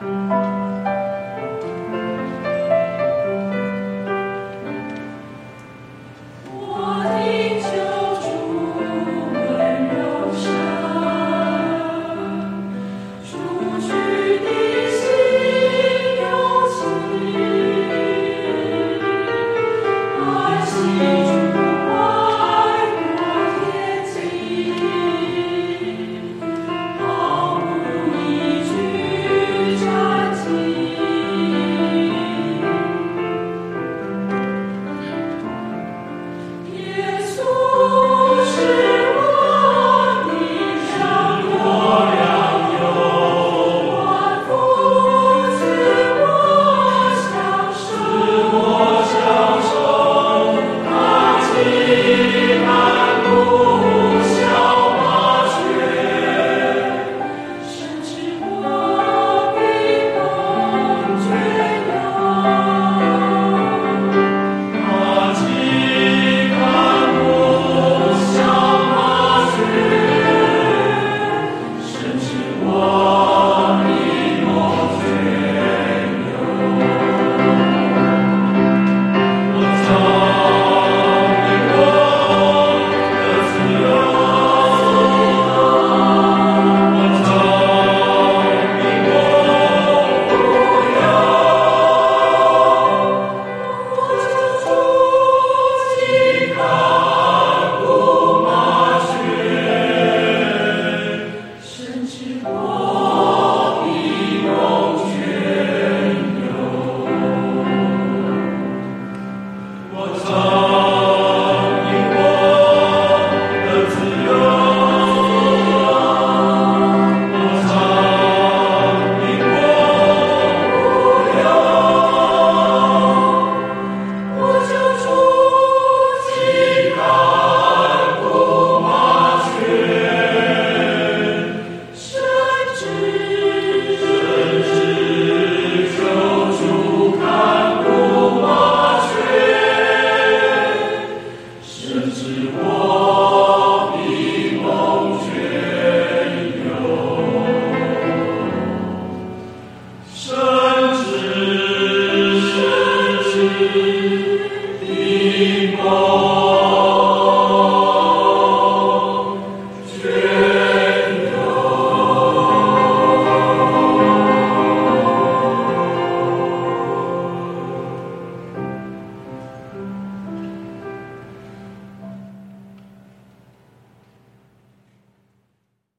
嗯。Oh. people.